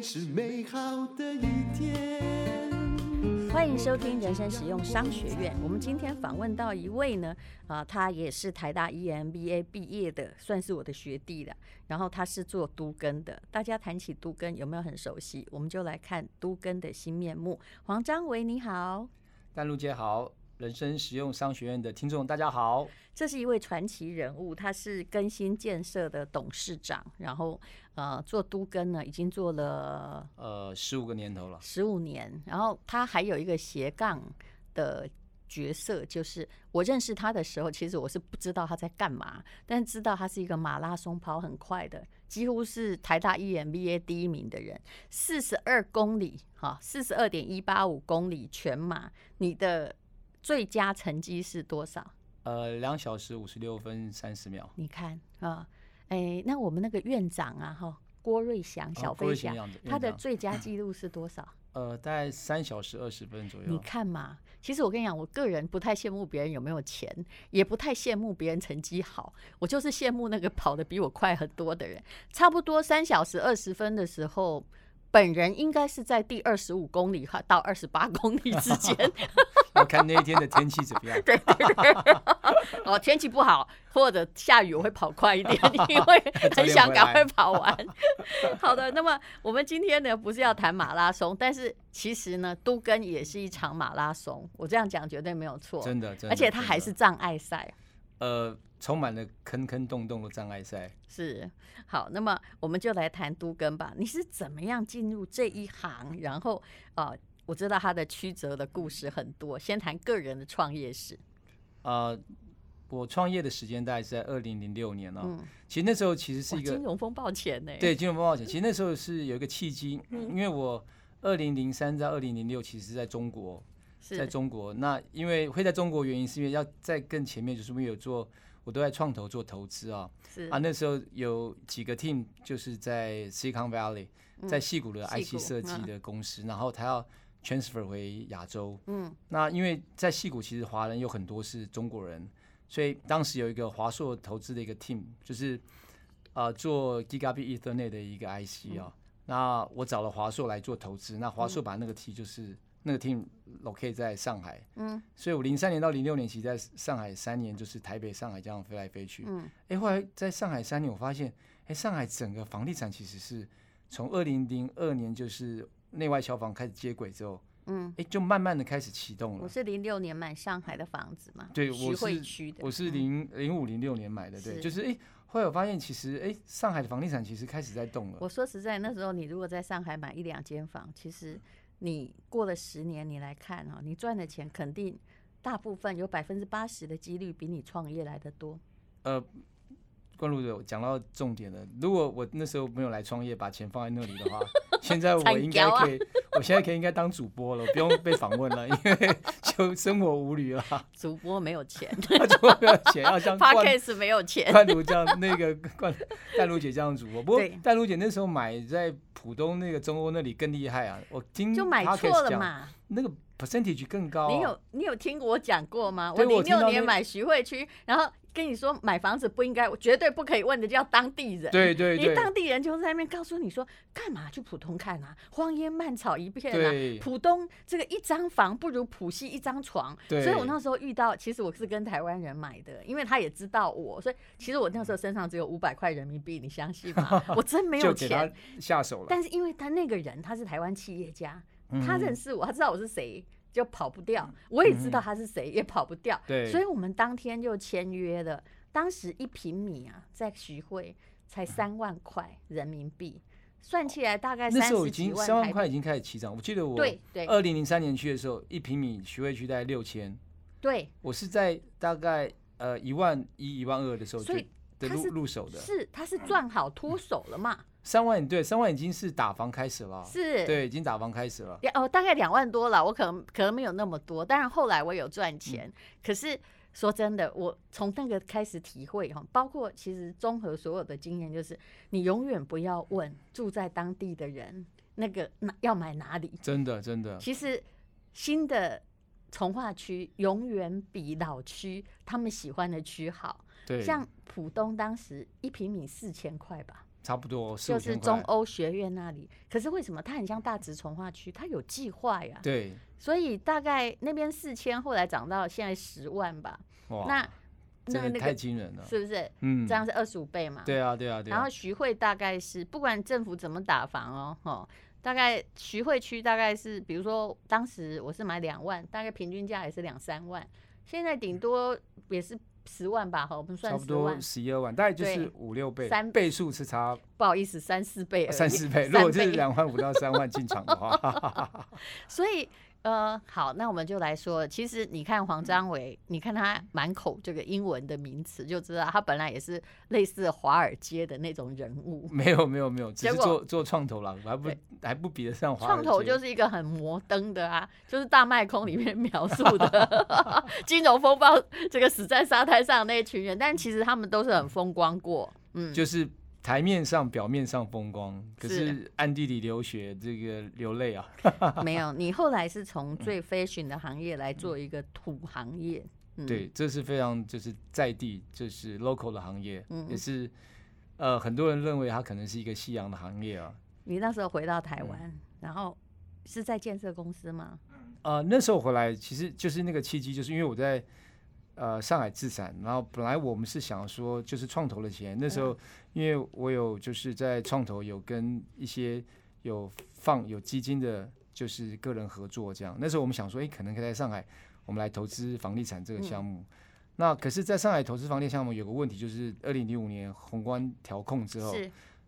是美好的一天。欢迎收听人生实用商学院。我们今天访问到一位呢，啊、他也是台大 EMBA 毕业的，算是我的学弟了。然后他是做都更的，大家谈起都更有没有很熟悉？我们就来看都更的新面目。黄章维，你好。淡如姐好。人生实用商学院的听众，大家好。这是一位传奇人物，他是更新建设的董事长，然后呃做都根呢，已经做了呃十五个年头了，十五年。然后他还有一个斜杠的角色，就是我认识他的时候，其实我是不知道他在干嘛，但知道他是一个马拉松跑很快的，几乎是台大 EMBA 第一名的人，四十二公里哈，四十二点一八五公里全马，你的。最佳成绩是多少？呃，两小时五十六分三十秒。你看啊，哎、欸，那我们那个院长啊，哈，郭瑞祥小飞侠，哦、他的最佳记录是多少？呃，大概三小时二十分左右。你看嘛，其实我跟你讲，我个人不太羡慕别人有没有钱，也不太羡慕别人成绩好，我就是羡慕那个跑得比我快很多的人。差不多三小时二十分的时候。本人应该是在第二十五公里哈到二十八 公里之间，要看那一天的天气怎么样。对 对对，哦，天气不好或者下雨，我会跑快一点，因为很想赶快跑完。好的，那么我们今天呢，不是要谈马拉松，但是其实呢，都跟也是一场马拉松。我这样讲绝对没有错，真的，真的，而且它还是障碍赛。呃，充满了坑坑洞洞的障碍赛。是，好，那么我们就来谈都更吧。你是怎么样进入这一行？然后我知道他的曲折的故事很多。先谈个人的创业史。啊、呃，我创业的时间大概是在二零零六年了、哦。嗯，其实那时候其实是一个金融风暴前呢。对，金融风暴前，其实那时候是有一个契机，嗯、因为我二零零三到二零零六其实是在中国。在中国，那因为会在中国，原因是因为要在更前面，就是因为有做，我都在创投做投资啊。是啊，那时候有几个 team 就是在 Silicon Valley，在戏谷的 IC 设计的公司，然后他要 transfer 回亚洲。嗯，那因为在戏谷其实华人有很多是中国人，所以当时有一个华硕投资的一个 team，就是啊、呃、做 Gigabit Ethernet 的一个 IC 啊。那我找了华硕来做投资，那华硕把那个 T 就是。那个 team locate 在上海，嗯，所以我零三年到零六年，其实在上海三年，就是台北、上海这样飞来飞去，嗯，哎，后来在上海三年，我发现，哎，上海整个房地产其实是从二零零二年就是内外消防开始接轨之后，嗯，哎，就慢慢的开始启动了。我是零六年买上海的房子嘛，对，徐汇区的，我是零零五零六年买的，对，就是哎，后来我发现其实哎，上海的房地产其实开始在动了。我说实在，那时候你如果在上海买一两间房，其实。你过了十年，你来看哈，你赚的钱肯定大部分有百分之八十的几率比你创业来的多。呃，关路的讲到重点了。如果我那时候没有来创业，把钱放在那里的话，现在我应该可以，我现在可以应该当主播了，不用 被访问了，因为就生活无虑了。主播没有钱，主播没有钱，要像 Podcast 没有钱，关路这样那个关淡如姐这样主播。不过淡如姐那时候买在。浦东那个中欧那里更厉害啊！我听就买错了嘛，那个 percentage 更高啊。你有你有听我讲过吗？我零六年买徐汇区，然后跟你说买房子不应该，绝对不可以问的叫当地人。对对对，你当地人就在那边告诉你说，干嘛去浦东看啊？荒烟蔓草一片啊！浦东这个一张房不如浦西一张床。所以我那时候遇到，其实我是跟台湾人买的，因为他也知道我，所以其实我那时候身上只有五百块人民币，你相信吗？我真没有钱下手了。但是因为他那个人他是台湾企业家，他认识我，他知道我是谁，就跑不掉。我也知道他是谁，也跑不掉。对，所以我们当天就签约了。当时一平米啊，在徐汇才三万块人民币，算起来大概那时候已经三万块已经开始起涨。我记得我对对，二零零三年去的时候，一平米徐汇区大概六千。对，我是在大概呃一万一、一万二的时候，所以的入入手的，是他是赚好脱手了嘛？三万对，三万已经是打房开始了，是，对，已经打房开始了。哦，大概两万多了，我可能可能没有那么多，但是后来我有赚钱。嗯、可是说真的，我从那个开始体会哈，包括其实综合所有的经验，就是你永远不要问住在当地的人那个那要买哪里，真的真的。其实新的从化区永远比老区他们喜欢的区好，对，像浦东当时一平米四千块吧。差不多就是中欧学院那里。可是为什么它很像大直从化区？它有计划呀。对。所以大概那边四千，后来涨到现在十万吧。哇。那那个太惊人了，是不是？嗯。这样是二十五倍嘛？对啊，对啊，对啊。然后徐汇大概是不管政府怎么打房哦，哦，大概徐汇区大概是，比如说当时我是买两万，大概平均价也是两三万，现在顶多也是。十万吧，好，我们算，差不多十一二万，大概就是五六倍，三倍数是差，不好意思，三四倍，三四倍。如果就是两万五到三万进场的话，所以。呃，好，那我们就来说，其实你看黄章伟，你看他满口这个英文的名词，就知道他本来也是类似华尔街的那种人物。没有，没有，没有，只是做做创投了，还不还不比得上华尔街。创投就是一个很摩登的啊，就是大麦空里面 描述的 金融风暴，这个死在沙滩上的那一群人，但其实他们都是很风光过，嗯，就是。台面上、表面上风光，可是暗地里流血，这个流泪啊。没有，你后来是从最 fashion 的行业来做一个土行业。嗯、对，这是非常就是在地，就是 local 的行业，嗯、也是呃很多人认为它可能是一个夕阳的行业啊。你那时候回到台湾，嗯、然后是在建设公司吗？呃，那时候回来其实就是那个契机，就是因为我在。呃，上海置产，然后本来我们是想说，就是创投的钱。那时候，因为我有就是在创投有跟一些有放有基金的，就是个人合作这样。那时候我们想说，哎，可能可以在上海，我们来投资房地产这个项目。嗯、那可是，在上海投资房地产项目有个问题，就是二零零五年宏观调控之后。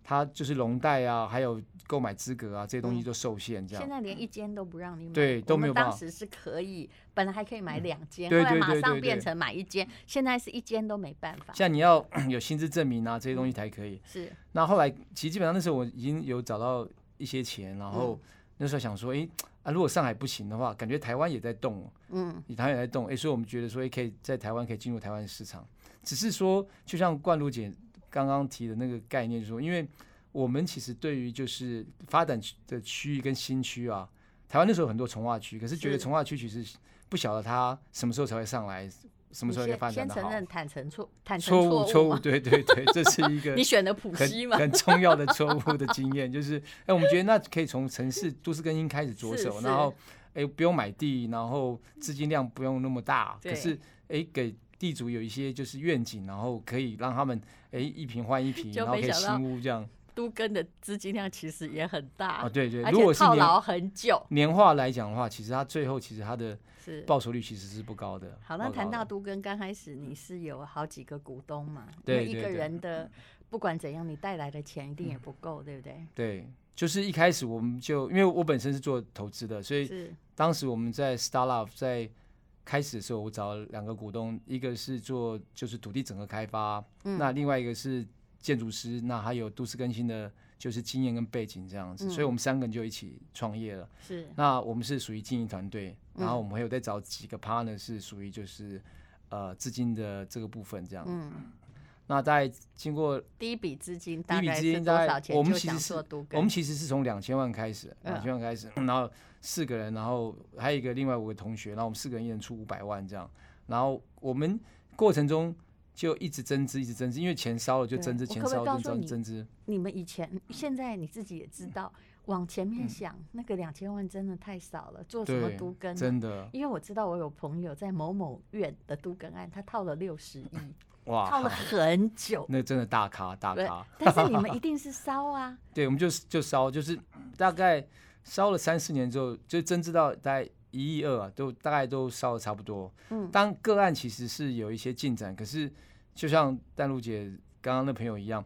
它就是农贷啊，还有购买资格啊，这些东西都受限，这样。现在连一间都不让你买。对，都没有办法。当时是可以，本来还可以买两间，后来马上变成买一间，现在是一间都没办法。像你要有薪资证明啊，这些东西才可以。是。那后来其实基本上那时候我已经有找到一些钱，然后那时候想说，哎啊，如果上海不行的话，感觉台湾也在动，嗯，台湾也在动，哎，所以我们觉得说，哎，可以在台湾可以进入台湾市场。只是说，就像冠如姐刚刚提的那个概念，就是说，因为我们其实对于就是发展的区域跟新区啊，台湾那时候有很多从化区，可是觉得从化区其实不晓得它什么时候才会上来，什么时候才发展的好。先承认坦诚错，坦诚错误，错误，对对对，这是一 个你选的普西嘛，很重要的错误的经验，就是哎，我们觉得那可以从城市都市更新开始着手，然后哎不用买地，然后资金量不用那么大，可是哎给地主有一些就是愿景，然后可以让他们哎一瓶换一瓶，然后可以新屋这样。都跟的资金量其实也很大啊，对对，而且套牢很久。年化来讲的话，其实它最后其实它的报酬率其实是不高的。好，那谈到都跟，刚开始你是有好几个股东嘛？对，一个人的不管怎样，你带来的钱一定也不够，对不对？对，就是一开始我们就因为我本身是做投资的，所以当时我们在 Starlove 在开始的时候，我找了两个股东，一个是做就是土地整合开发，那另外一个是。建筑师，那还有都市更新的，就是经验跟背景这样子，嗯、所以我们三个人就一起创业了。是，那我们是属于经营团队，然后我们还有再找几个 partner 是属于就是呃资金的这个部分这样。嗯，那在经过第一笔资金，第一笔资金大概我们其实是我们其实是从两千万开始，两千万开始，然后四个人，然后还有一个另外五个同学，然后我们四个人一人出五百万这样，然后我们过程中。就一直增资，一直增资，因为钱烧了就增资，钱烧了就增资。你们以前、现在你自己也知道，往前面想，那个两千万真的太少了，做什么都根真的。因为我知道我有朋友在某某院的都根案，他套了六十亿，哇，套了很久。那真的大咖大咖。但是你们一定是烧啊。对，我们就就烧，就是大概烧了三四年之后，就增资到大概。一亿二啊，都大概都烧的差不多。嗯，当个案其实是有一些进展，可是就像淡路姐刚刚那朋友一样，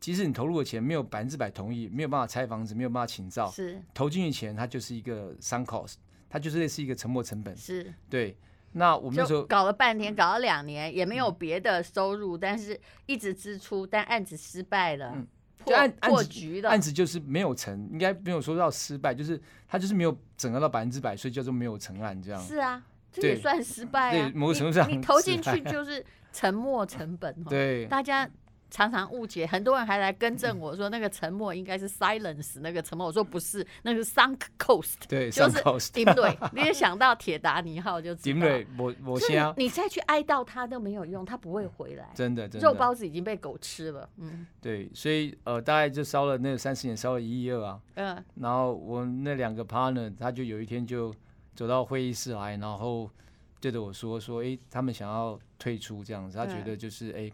即使你投入的钱没有百分之百同意，没有办法拆房子，没有办法请造，是投进去钱，它就是一个 sunk cost，它就是类似一个沉没成本。是，对。那我们那时候搞了半天，搞了两年，也没有别的收入，嗯、但是一直支出，但案子失败了。嗯就案破局了案子就是没有成，应该没有说到失败，就是他就是没有整合到百分之百，所以叫做没有成案这样。是啊，这也算失败啊。对，某个程度上，你投进去就是沉没成本。对，大家常常误解，很多人还来更正我说那个沉默应该是 silence 那个沉默，我说不是，那个是 sunk cost，对，就是顶对，你也想到铁达尼号就知道，对，我我先，你再去哀悼他都没有用，他不会回来，真的，肉包子已经被狗吃了，嗯，对，所以呃，大概就烧了那三十年，烧了一亿二啊，嗯，然后我那两个 partner 他就有一天就走到会议室来，然后对着我说说，哎，他们想要退出这样子，他觉得就是哎。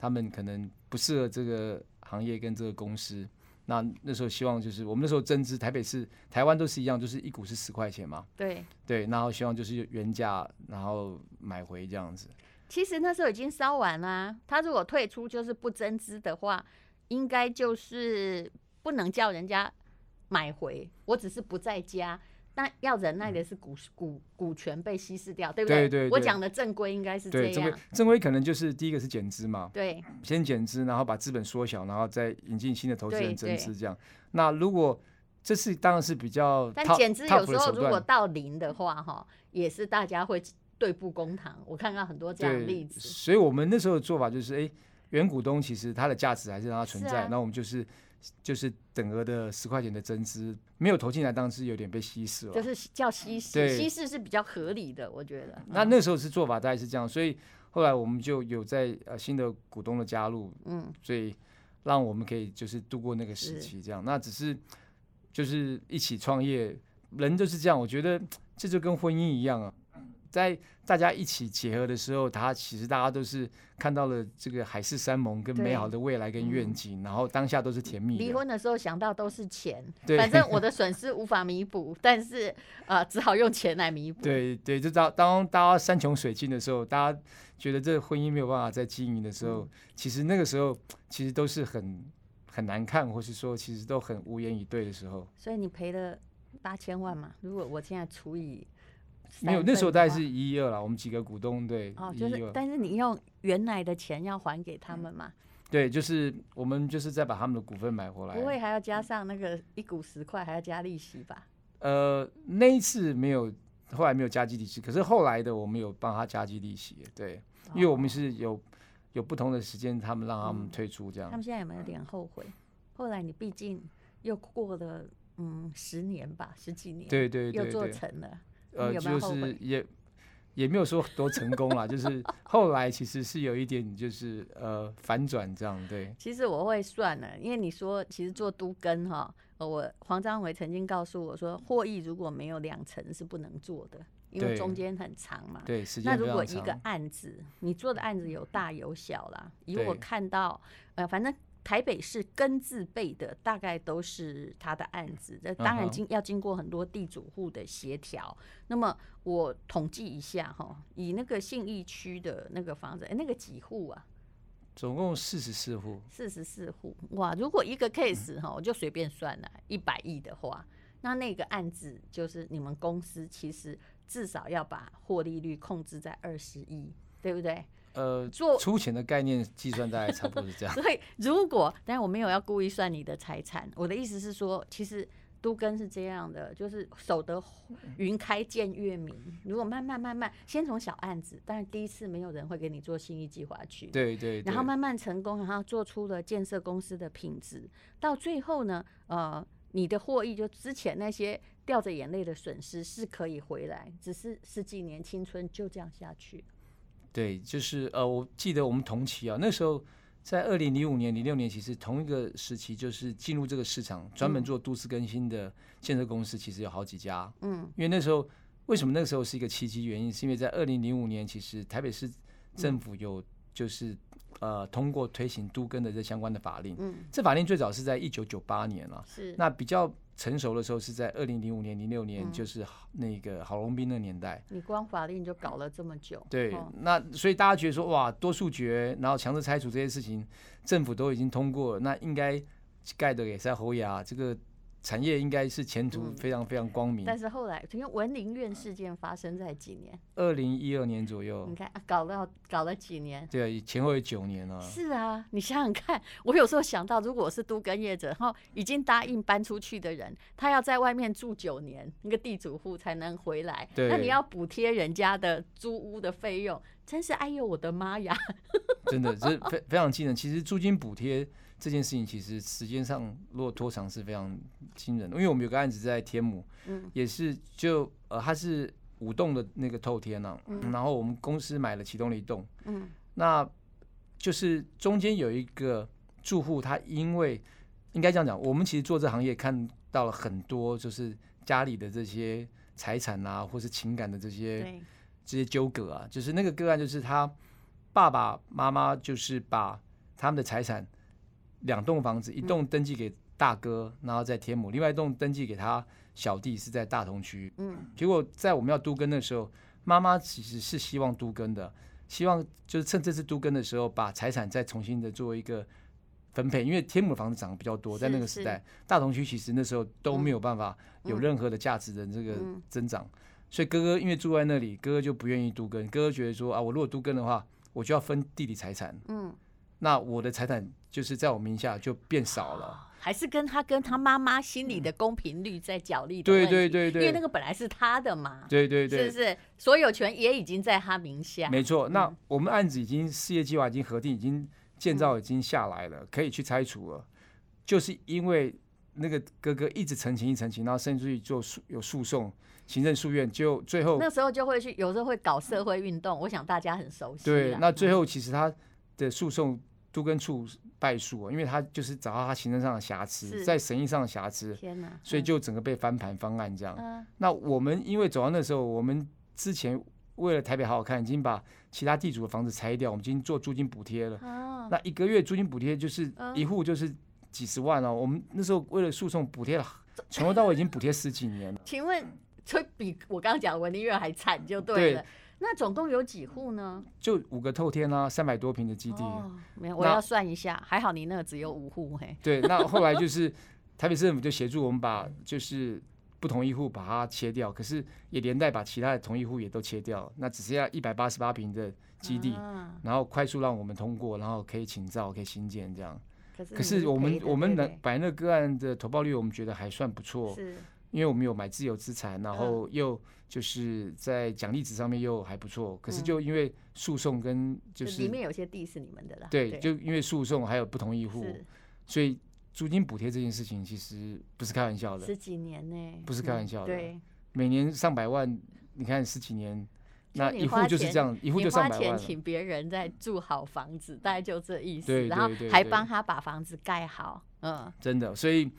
他们可能不适合这个行业跟这个公司，那那时候希望就是我们那时候增资，台北市、台湾都是一样，就是一股是十块钱嘛。对对，然后希望就是原价，然后买回这样子。其实那时候已经烧完啦，他如果退出就是不增资的话，应该就是不能叫人家买回，我只是不再加。那要忍耐的是股股股权被稀释掉，对不对？对对对，我讲的正规应该是这样。正规正规可能就是第一个是减资嘛，对，先减资，然后把资本缩小，然后再引进新的投资人增资这样。那如果这是当然是比较，但减资有时候如果到零的话，哈，也是大家会对簿公堂。我看到很多这样的例子。所以我们那时候的做法就是，哎，原股东其实它的价值还是让它存在，那、啊、我们就是。就是等额的十块钱的增资没有投进来，当时有点被稀释了。就是叫稀释，稀释是比较合理的，我觉得。那那时候是做法大概是这样，所以后来我们就有在呃新的股东的加入，嗯，所以让我们可以就是度过那个时期这样。那只是就是一起创业，人就是这样，我觉得这就跟婚姻一样啊。在大家一起结合的时候，他其实大家都是看到了这个海誓山盟跟美好的未来跟愿景，然后当下都是甜蜜。离婚的时候想到都是钱，反正我的损失无法弥补，但是呃只好用钱来弥补。对对，就当当大家山穷水尽的时候，大家觉得这个婚姻没有办法再经营的时候，其实那个时候其实都是很很难看，或是说其实都很无言以对的时候。所以你赔了八千万嘛？如果我现在除以。没有，那时候大概是一二了。我们几个股东对，哦，就是，但是你用原来的钱要还给他们嘛？对，就是我们就是再把他们的股份买回来。不会还要加上那个一股十块，还要加利息吧？呃，那一次没有，后来没有加计利息，可是后来的我们有帮他加计利息。对，因为我们是有有不同的时间，他们让他们退出这样。他们现在有没有点后悔？后来你毕竟又过了嗯十年吧，十几年，对对，又做成了。呃，就是也也没有说多成功啦，就是后来其实是有一点就是呃反转这样，对。其实我会算了，因为你说其实做都更哈，我黄章伟曾经告诉我说，获益如果没有两成是不能做的，因为中间很长嘛。对，时间那如果一个案子，你做的案子有大有小啦，以我看到呃，反正。台北市根字辈的大概都是他的案子，这当然经要经过很多地主户的协调。那么我统计一下哈，以那个信义区的那个房子，哎，那个几户啊？总共四十四户。四十四户，哇！如果一个 case 哈，我就随便算了，一百亿的话，那那个案子就是你们公司其实至少要把获利率控制在二十亿，对不对？呃，做出钱的概念计算大概差不多是这样。所以如果，但是我没有要故意算你的财产，我的意思是说，其实都更是这样的，就是守得云开见月明。如果慢慢慢慢，先从小案子，但是第一次没有人会给你做新一计划去，对，对对，然后慢慢成功，然后做出了建设公司的品质，到最后呢，呃，你的获益就之前那些掉着眼泪的损失是可以回来，只是十几年青春就这样下去。对，就是呃，我记得我们同期啊，那时候在二零零五年、零六年，其实同一个时期，就是进入这个市场，专门做都市更新的建设公司，其实有好几家。嗯，因为那时候为什么那个时候是一个契机原因，是因为在二零零五年，其实台北市政府有就是呃通过推行都更的这相关的法令。嗯，这法令最早是在一九九八年了。是，那比较。成熟的时候是在二零零五年、零六年，就是那个郝龙斌的年代。你光法令就搞了这么久。对，那所以大家觉得说，哇，多数决，然后强制拆除这些事情，政府都已经通过，那应该盖的也在侯牙这个。产业应该是前途非常非常光明，嗯、但是后来因为文林院事件发生在几年？二零一二年左右。你看，搞了搞了几年？对，前后有九年了。是啊，你想想看，我有时候想到，如果我是都更业者，然后已经答应搬出去的人，他要在外面住九年，那个地主户才能回来，对那你要补贴人家的租屋的费用。真是哎呦我的妈呀！真的，这非非常惊人。其实租金补贴这件事情，其实时间上如果拖长是非常惊人的。因为我们有个案子在天母，嗯，也是就呃，它是五栋的那个透天啊，嗯，然后我们公司买了其中的一栋，嗯，那就是中间有一个住户，他因为应该这样讲，我们其实做这行业看到了很多，就是家里的这些财产啊，或是情感的这些。这些纠葛啊，就是那个个案，就是他爸爸妈妈就是把他们的财产两栋房子，一栋登记给大哥，然后在天母，另外一栋登记给他小弟，是在大同区。嗯，结果在我们要都跟的时候，妈妈其实是希望都跟的，希望就是趁这次都跟的时候，把财产再重新的做一个分配，因为天母的房子涨得比较多，在那个时代，大同区其实那时候都没有办法有任何的价值的这个增长。所以哥哥因为住在那里，哥哥就不愿意都跟。哥哥觉得说啊，我如果都跟的话，我就要分弟弟财产。嗯，那我的财产就是在我名下就变少了。哦、还是跟他跟他妈妈心里的公平率在角力。对对对对，因为那个本来是他的嘛。对对对，是不是？所有权也已经在他名下。没错，那我们案子已经事业计划已经核定，已经建造已经下来了，可以去拆除了。就是因为那个哥哥一直澄清一澄清，然后甚至于做诉有诉讼。行政诉愿就最后那时候就会去，有时候会搞社会运动。我想大家很熟悉。对，那最后其实他的诉讼都跟处败诉啊，因为他就是找到他行政上的瑕疵，在审议上的瑕疵。天哪！所以就整个被翻盘方案这样。那我们因为走到那时候，我们之前为了台北好好看，已经把其他地主的房子拆掉，我们已经做租金补贴了。那一个月租金补贴就是一户就是几十万哦。我们那时候为了诉讼补贴了，从头到尾已经补贴十几年了。请问？就比我刚刚讲的文林院还惨，就对了。对，那总共有几户呢？就五个透天啊，三百多平的基地。哦，没有，我要算一下。那还好你那个只有五户嘿。对，那后来就 是台北市政府就协助我们把就是不同一户把它切掉，可是也连带把其他的同一户也都切掉。那只剩下一百八十八平的基地，啊、然后快速让我们通过，然后可以请造，可以新建这样。可是，可是我们我们能摆那个案的投报率，我们觉得还算不错。是。因为我们有买自有资产，然后又就是在奖励值上面又还不错，可是就因为诉讼跟就是里面有些地是你们的啦，对，就因为诉讼还有不同意户，所以租金补贴这件事情其实不是开玩笑的，十几年呢，不是开玩笑的，对，每年上百万，你看十几年，那一户就是这样，一户就上百万，花钱请别人在住好房子，大概就这意思，然后还帮他把房子盖好，嗯，真的，所以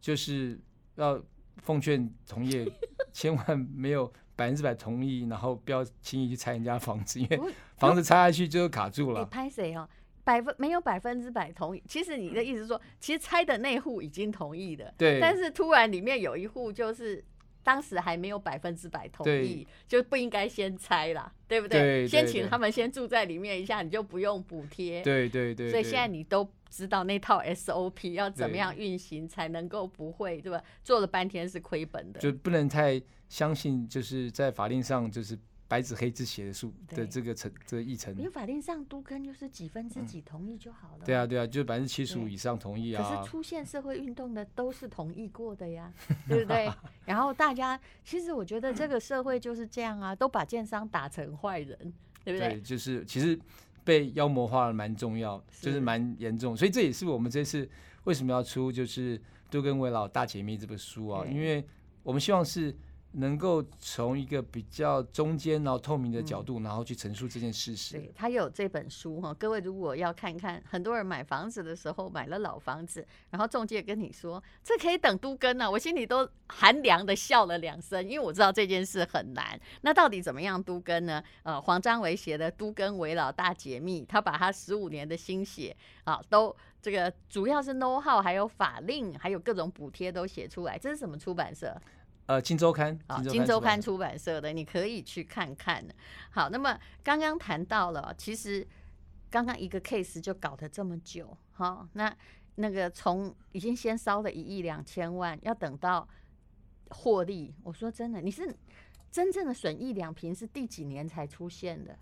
就是要。奉劝同业千万没有百分之百同意，然后不要轻易去拆人家房子，因为 房子拆下去就卡住了。你拍谁哦？百分没有百分之百同意。其实你的意思是说，其实拆的那户已经同意的，对。但是突然里面有一户就是当时还没有百分之百同意，就不应该先拆啦，对不对？先请他们先住在里面一下，你就不用补贴。对对。所以现在你都。知道那套 SOP 要怎么样运行才能够不会对吧？做了半天是亏本的，就不能太相信，就是在法令上就是白纸黑字写的数的这个层这个议程。因为法令上都跟就是几分之几同意就好了。对啊对啊，就百分之七十五以上同意啊。可是出现社会运动的都是同意过的呀，对不对？然后大家其实我觉得这个社会就是这样啊，都把建商打成坏人，对不对？对，就是其实。被妖魔化了蛮重要，就是蛮严重，所以这也是我们这次为什么要出就是《都更危老大解密》这本书啊，因为我们希望是。能够从一个比较中间然后透明的角度，然后去陈述这件事实。对，他有这本书哈，各位如果要看看，很多人买房子的时候买了老房子，然后中介跟你说这可以等都更啊，我心里都寒凉的笑了两声，因为我知道这件事很难。那到底怎么样都更呢？呃，黄章维写的《都更为老大解密》，他把他十五年的心血啊，都这个主要是 know how，还有法令，还有各种补贴都写出来。这是什么出版社？呃，金周刊，啊，《金周刊出版社的，你可以去看看。好，那么刚刚谈到了，其实刚刚一个 case 就搞得这么久，好，那那个从已经先烧了一亿两千万，要等到获利，我说真的，你是真正的损益两平是第几年才出现的？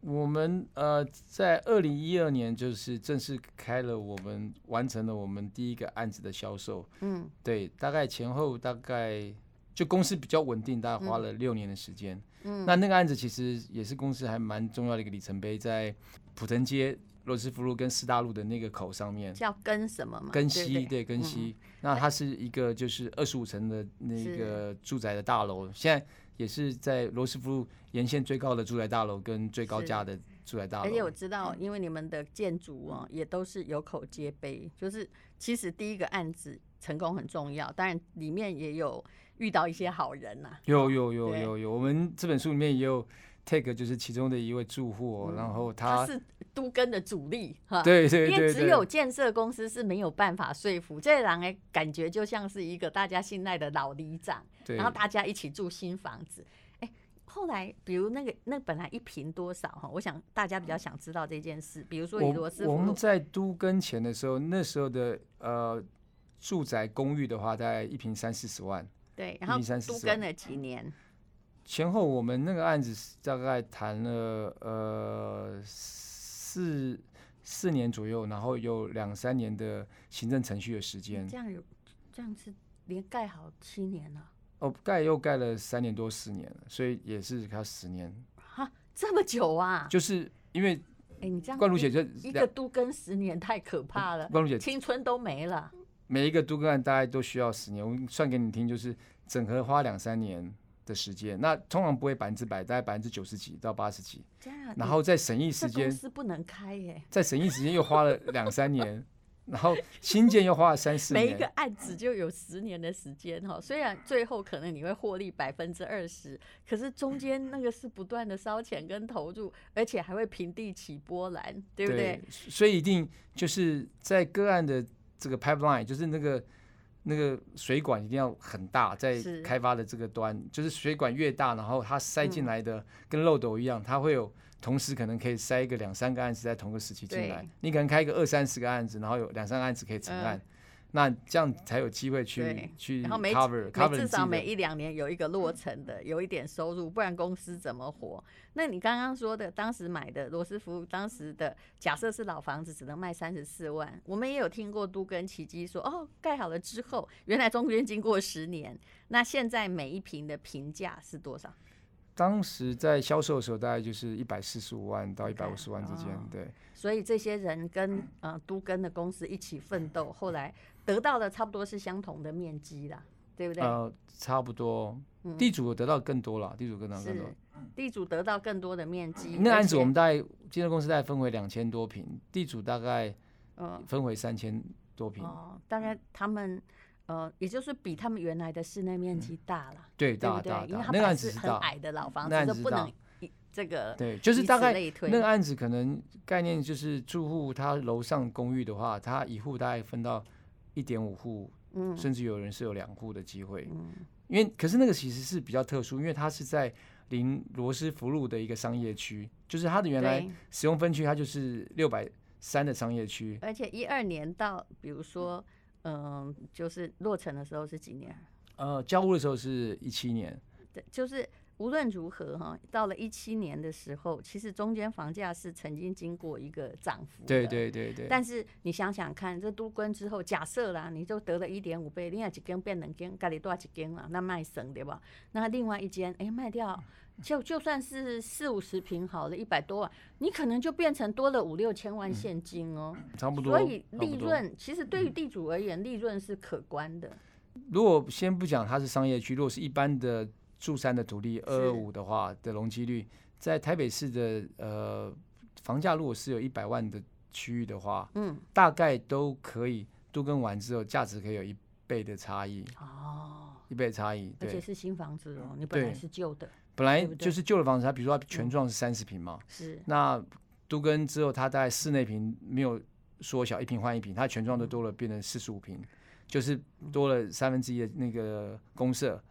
我们呃，在二零一二年就是正式开了，我们完成了我们第一个案子的销售。嗯，对，大概前后大概就公司比较稳定，大概花了六年的时间。嗯，那那个案子其实也是公司还蛮重要的一个里程碑，在普腾街罗斯福路跟师大路的那个口上面，叫根什么吗？根西，对，根西。嗯、那它是一个就是二十五层的那个住宅的大楼，现在也是在罗斯福沿线最高的住宅大楼跟最高价的住宅大楼。而且我知道，因为你们的建筑哦，也都是有口皆碑，就是其实第一个案子成功很重要，当然里面也有遇到一些好人呐、啊。有有有有有，我们这本书里面也有。Take 就是其中的一位住户，然后他，他是都更的主力哈，对对对，因为只有建设公司是没有办法说服这人，哎，感觉就像是一个大家信赖的老里长，然后大家一起住新房子，哎，后来比如那个那本来一平多少哈，我想大家比较想知道这件事，比如说以罗斯福，我们在都跟前的时候，那时候的呃住宅公寓的话，大概一平三四十万，对，然后三四十都跟了几年。前后我们那个案子大概谈了呃四四年左右，然后有两三年的行政程序的时间。这样有这样子连盖好七年了？哦，盖又盖了三年多四年了，所以也是要十年。哈，这么久啊？就是因为哎，你这样冠如姐这一个都更十年太可怕了，冠如姐青春都没了。每一个都更案大概都需要十年，我算给你听，就是整合花两三年。的时间，那通常不会百分之百，大概百分之九十几到八十几。然后在审议时间，公司不能开耶。在审议时间又花了两三年，然后新建又花了三四年。每一个案子就有十年的时间哈，虽然最后可能你会获利百分之二十，可是中间那个是不断的烧钱跟投入，而且还会平地起波澜，对不对？对，所以一定就是在个案的这个 pipeline，就是那个。那个水管一定要很大，在开发的这个端，是就是水管越大，然后它塞进来的跟漏斗一样，嗯、它会有同时可能可以塞一个两三个案子在同个时期进来。你可能开一个二三十个案子，然后有两三个案子可以承案。嗯那这样才有机会去去 cover cover 至少每一两年有一个落成的，有一点收入，不然公司怎么活？那你刚刚说的，当时买的罗斯福，当时的假设是老房子，只能卖三十四万。我们也有听过都跟奇迹说，哦，盖好了之后，原来中间经过十年，那现在每一平的坪价是多少？当时在销售的时候，大概就是一百四十五万到一百五十万之间，对。所以这些人跟呃都跟的公司一起奋斗，后来。得到的差不多是相同的面积啦，对不对？呃，差不多。地主得到更多了，地主得到更多。地主得到更多的面积。那案子我们大概建设公司大概分为两千多平，地主大概呃分为三千多平。哦，大概他们呃，也就是比他们原来的室内面积大了。对，大大大。因为他们是很矮的老房子，都不能这个。对，就是大概那个案子可能概念就是住户他楼上公寓的话，他一户大概分到。一点五户，嗯，甚至有人是有两户的机会，嗯，因为可是那个其实是比较特殊，因为它是在临罗斯福路的一个商业区，就是它的原来使用分区，它就是六百三的商业区，而且一二年到，比如说，嗯、呃，就是落成的时候是几年？呃，交屋的时候是一七年，对，就是。无论如何哈，到了一七年的时候，其实中间房价是曾经经过一个涨幅的。对对对对。但是你想想看，这都跟之后，假设啦，你就得了一点五倍，另外几间变两间，家里多少几间了，那卖省对吧？那另外一间哎卖掉，就就算是四五十平好了，一百多万，你可能就变成多了五六千万现金哦。嗯，差不多。所以利润其实对于地主而言，利润是可观的。如果先不讲它是商业区，如果是一般的。住山的土地二二五的话的容积率，在台北市的呃房价如果是有一百万的区域的话，嗯，大概都可以都跟完之后价值可以有一倍的差异。哦，一倍的差异，而且是新房子哦，你本来是旧的，本来就是旧的房子，它比如说它全幢是三十平嘛，是，那都跟之后它大概室内平没有缩小，一平换一平，它全幢都多了，变成四十五平，就是多了三分之一的那个公设。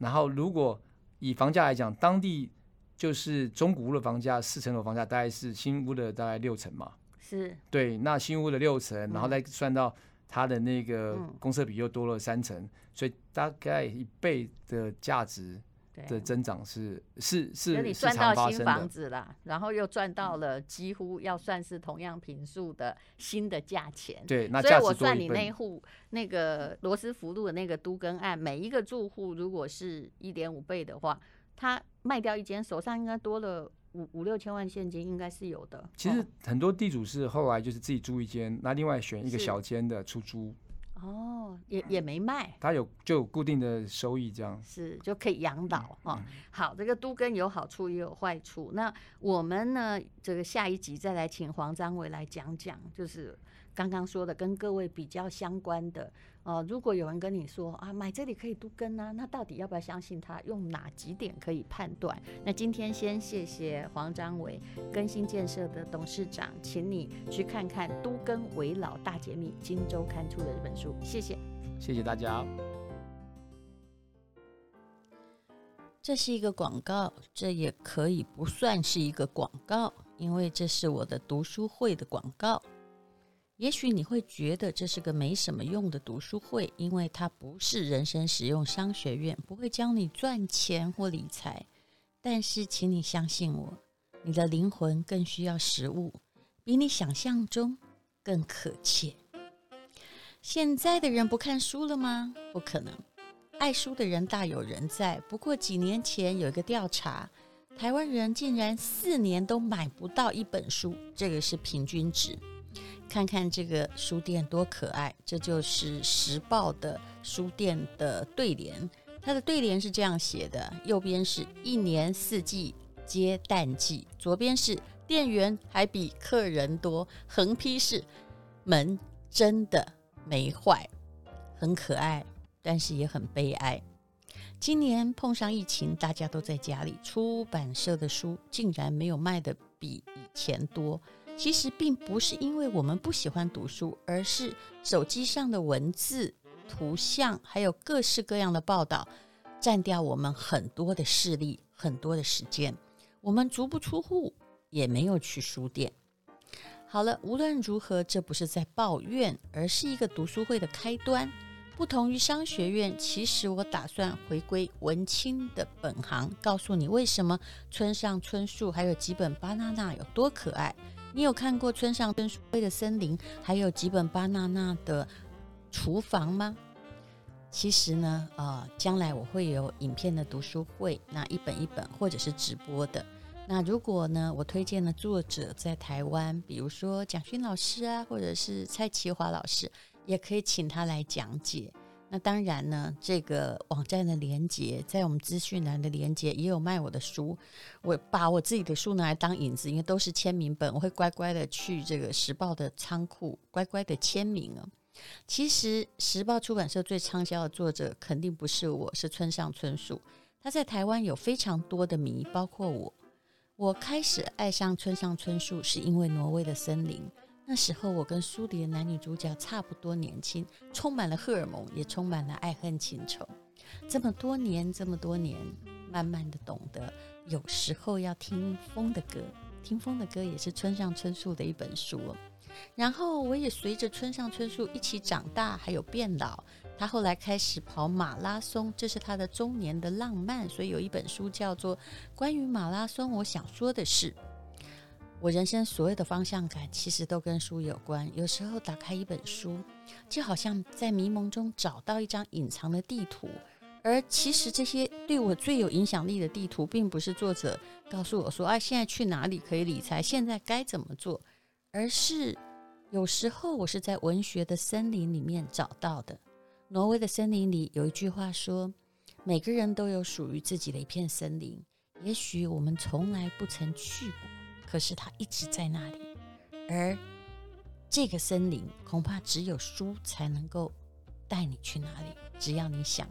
然后，如果以房价来讲，当地就是中古屋的房价，四层楼房价大概是新屋的大概六成嘛。是。对，那新屋的六成，然后再算到它的那个公设比又多了三成，嗯、所以大概一倍的价值。的增长是是是，你赚到新房子了，然后又赚到了几乎要算是同样平数的新的价钱。对，那所以我算你那户那个罗斯福路的那个都更案，每一个住户如果是一点五倍的话，他卖掉一间，手上应该多了五五六千万现金，应该是有的。其实很多地主是后来就是自己租一间，那另外选一个小间的出租。哦，也也没卖，他有就有固定的收益，这样是就可以养老哈、嗯。好，这个都更有好处也有坏处。那我们呢，这个下一集再来请黄章伟来讲讲，就是。刚刚说的跟各位比较相关的哦、呃，如果有人跟你说啊，买这里可以都跟啊，那到底要不要相信他？用哪几点可以判断？那今天先谢谢黄章伟，更新建设的董事长，请你去看看《都更为老大解密》，今周刊出的这本书，谢谢，谢谢大家。这是一个广告，这也可以不算是一个广告，因为这是我的读书会的广告。也许你会觉得这是个没什么用的读书会，因为它不是人生实用商学院，不会教你赚钱或理财。但是，请你相信我，你的灵魂更需要食物，比你想象中更可切。现在的人不看书了吗？不可能，爱书的人大有人在。不过几年前有一个调查，台湾人竟然四年都买不到一本书，这个是平均值。看看这个书店多可爱，这就是时报的书店的对联。它的对联是这样写的：右边是一年四季皆淡季，左边是店员还比客人多，横批是门真的没坏，很可爱，但是也很悲哀。今年碰上疫情，大家都在家里，出版社的书竟然没有卖得比以前多。其实并不是因为我们不喜欢读书，而是手机上的文字、图像，还有各式各样的报道，占掉我们很多的视力、很多的时间。我们足不出户，也没有去书店。好了，无论如何，这不是在抱怨，而是一个读书会的开端。不同于商学院，其实我打算回归文青的本行，告诉你为什么村上春树还有几本巴娜娜有多可爱。你有看过村上春树的森林，还有吉本巴娜娜的厨房吗？其实呢，呃，将来我会有影片的读书会，那一本一本，或者是直播的。那如果呢，我推荐的作者在台湾，比如说蒋勋老师啊，或者是蔡奇华老师，也可以请他来讲解。那当然呢，这个网站的连接在我们资讯栏的连接也有卖我的书。我把我自己的书拿来当引子，因为都是签名本，我会乖乖的去这个时报的仓库乖乖的签名啊。其实时报出版社最畅销的作者肯定不是我，是村上春树。他在台湾有非常多的迷，包括我。我开始爱上村上春树是因为《挪威的森林》。那时候我跟书里的男女主角差不多年轻，充满了荷尔蒙，也充满了爱恨情仇。这么多年，这么多年，慢慢的懂得，有时候要听风的歌，听风的歌也是村上春树的一本书。然后我也随着村上春树一起长大，还有变老。他后来开始跑马拉松，这是他的中年的浪漫。所以有一本书叫做《关于马拉松，我想说的是》。我人生所有的方向感，其实都跟书有关。有时候打开一本书，就好像在迷蒙中找到一张隐藏的地图，而其实这些对我最有影响力的地图，并不是作者告诉我说：“哎，现在去哪里可以理财？现在该怎么做？”而是有时候我是在文学的森林里面找到的。挪威的森林里有一句话说：“每个人都有属于自己的一片森林，也许我们从来不曾去过。”可是它一直在那里，而这个森林恐怕只有书才能够带你去哪里。只要你想，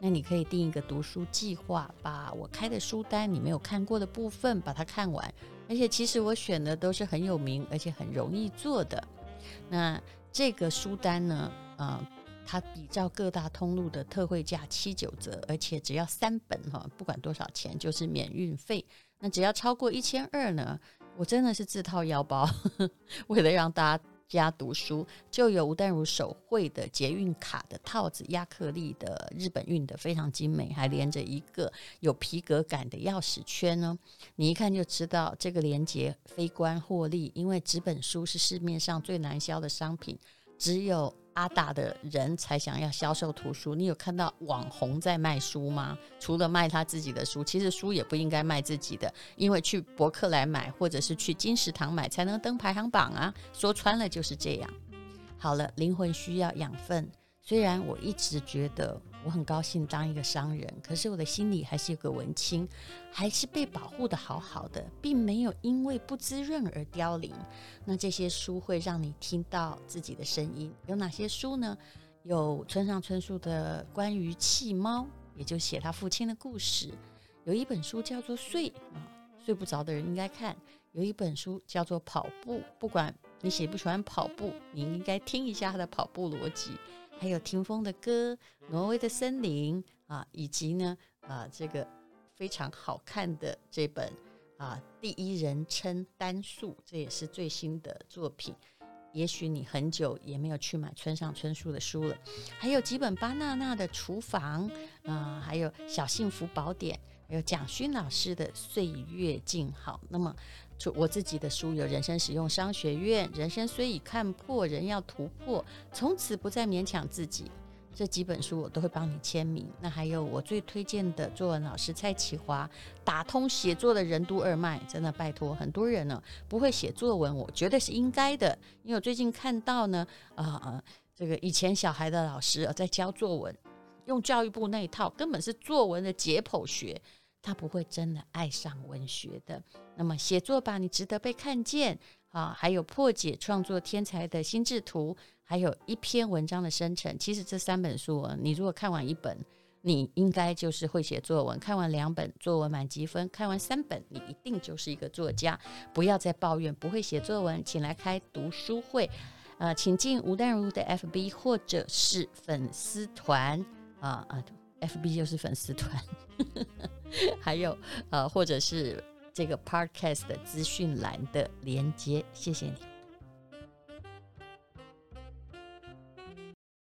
那你可以定一个读书计划，把我开的书单你没有看过的部分把它看完。而且其实我选的都是很有名而且很容易做的。那这个书单呢，嗯、它比照各大通路的特惠价七九折，而且只要三本哈，不管多少钱就是免运费。那只要超过一千二呢？我真的是自掏腰包，为了让大家读书，就有吴淡如手绘的捷运卡的套子，亚克力的日本运的非常精美，还连着一个有皮革感的钥匙圈呢。你一看就知道这个连接非关获利，因为纸本书是市面上最难销的商品，只有阿达的人才想要销售图书。你有看到网红在卖书吗？除了卖他自己的书，其实书也不应该卖自己的，因为去博客来买或者是去金石堂买才能登排行榜啊。说穿了就是这样。好了，灵魂需要养分。虽然我一直觉得我很高兴当一个商人，可是我的心里还是有个文青，还是被保护得好好的，并没有因为不滋润而凋零。那这些书会让你听到自己的声音，有哪些书呢？有村上春树的关于弃猫，也就写他父亲的故事。有一本书叫做《睡》啊，睡不着的人应该看。有一本书叫做《跑步》，不管你喜不喜欢跑步，你应该听一下他的跑步逻辑。还有听风的歌，挪威的森林啊，以及呢啊这个非常好看的这本啊第一人称单数，这也是最新的作品。也许你很久也没有去买村上春树的书了。还有几本巴娜娜的厨房啊，还有小幸福宝典，还有蒋勋老师的岁月静好。那么。就我自己的书有《人生实用商学院》，人生虽已看破，人要突破，从此不再勉强自己。这几本书我都会帮你签名。那还有我最推荐的作文老师蔡启华，打通写作的任督二脉，真的拜托很多人呢不会写作文，我觉得是应该的，因为我最近看到呢，啊、呃，这个以前小孩的老师啊在教作文，用教育部那一套，根本是作文的解剖学。他不会真的爱上文学的。那么写作吧，你值得被看见啊！还有破解创作天才的心智图，还有一篇文章的生成。其实这三本书，你如果看完一本，你应该就是会写作文；看完两本，作文满级分；看完三本，你一定就是一个作家。不要再抱怨不会写作文，请来开读书会。呃，请进吴淡如的 FB 或者是粉丝团啊啊，FB 就是粉丝团。呵呵还有，呃，或者是这个 podcast 的资讯栏的连接，谢谢你。